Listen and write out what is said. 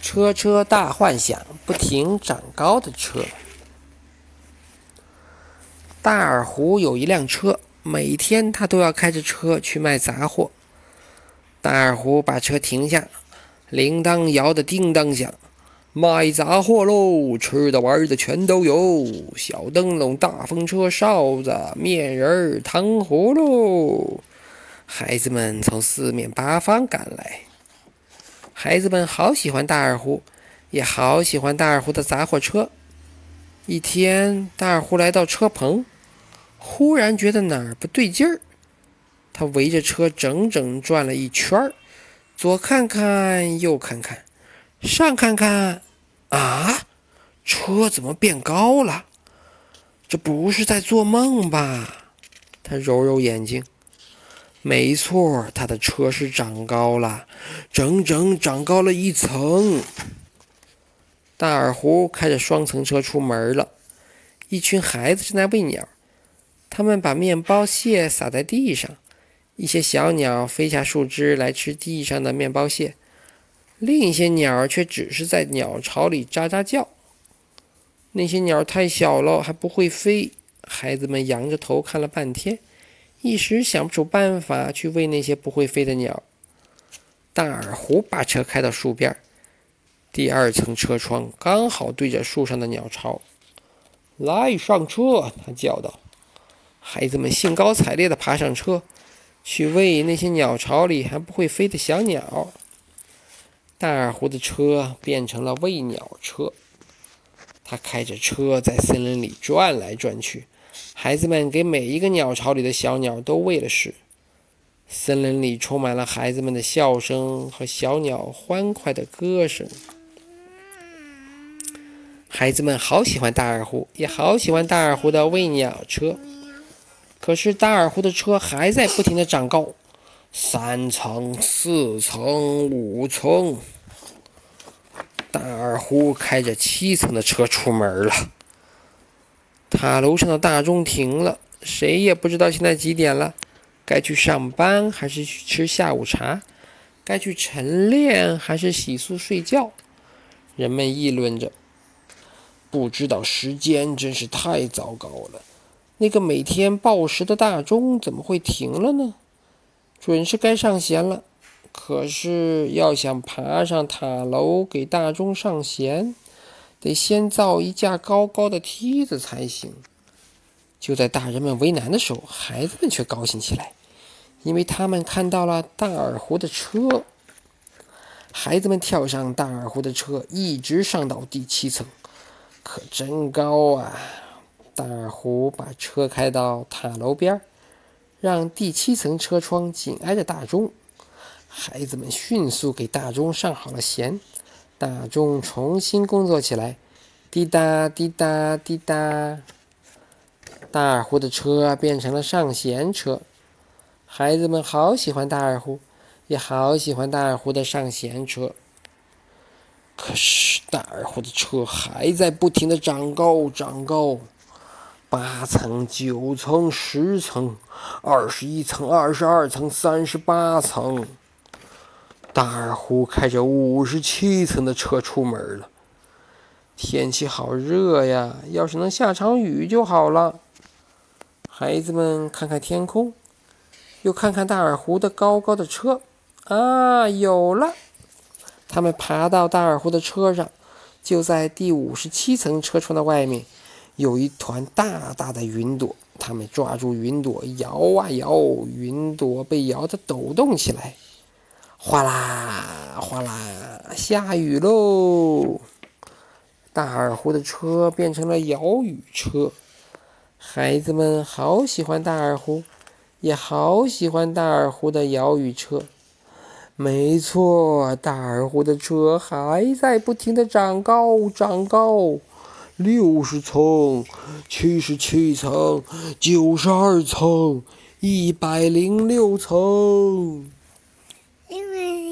车车大幻想，不停长高的车。大耳狐有一辆车，每天他都要开着车去卖杂货。大耳狐把车停下，铃铛摇得叮当响，卖杂货喽！吃的玩的全都有，小灯笼、大风车、哨子、面人、糖葫芦。孩子们从四面八方赶来。孩子们好喜欢大二胡，也好喜欢大二胡的杂货车。一天，大二胡来到车棚，忽然觉得哪儿不对劲儿。他围着车整整转了一圈儿，左看看，右看看，上看看，啊，车怎么变高了？这不是在做梦吧？他揉揉眼睛。没错，他的车是长高了，整整长高了一层。大耳狐开着双层车出门了。一群孩子正在喂鸟，他们把面包屑撒在地上，一些小鸟飞下树枝来吃地上的面包屑，另一些鸟却只是在鸟巢里喳喳叫。那些鸟太小了，还不会飞。孩子们仰着头看了半天。一时想不出办法去喂那些不会飞的鸟。大耳狐把车开到树边，第二层车窗刚好对着树上的鸟巢。来，上车！他叫道。孩子们兴高采烈地爬上车，去喂那些鸟巢里还不会飞的小鸟。大耳狐的车变成了喂鸟车，他开着车在森林里转来转去。孩子们给每一个鸟巢里的小鸟都喂了食，森林里充满了孩子们的笑声和小鸟欢快的歌声。孩子们好喜欢大耳狐，也好喜欢大耳狐的喂鸟车。可是大耳狐的车还在不停的长高，三层、四层、五层。大耳狐开着七层的车出门了。塔楼上的大钟停了，谁也不知道现在几点了，该去上班还是去吃下午茶？该去晨练还是洗漱睡觉？人们议论着，不知道时间真是太糟糕了。那个每天报时的大钟怎么会停了呢？准是该上弦了，可是要想爬上塔楼给大钟上弦。得先造一架高高的梯子才行。就在大人们为难的时候，孩子们却高兴起来，因为他们看到了大耳狐的车。孩子们跳上大耳狐的车，一直上到第七层，可真高啊！大耳狐把车开到塔楼边，让第七层车窗紧挨着大钟。孩子们迅速给大钟上好了弦。大众重新工作起来，滴答滴答滴答。大耳狐的车变成了上弦车。孩子们好喜欢大耳狐，也好喜欢大耳狐的上弦车。可是大耳狐的车还在不停的长高长高，八层、九层、十层、二十一层、二十二层、三十八层。大耳狐开着五十七层的车出门了。天气好热呀，要是能下场雨就好了。孩子们看看天空，又看看大耳狐的高高的车，啊，有了！他们爬到大耳狐的车上，就在第五十七层车窗的外面，有一团大大的云朵。他们抓住云朵，摇啊摇，云朵被摇得抖动起来。哗啦哗啦，下雨喽！大耳狐的车变成了摇雨车。孩子们好喜欢大耳狐，也好喜欢大耳狐的摇雨车。没错，大耳狐的车还在不停的长高长高，六十层、七十七层、九十二层、一百零六层。因为。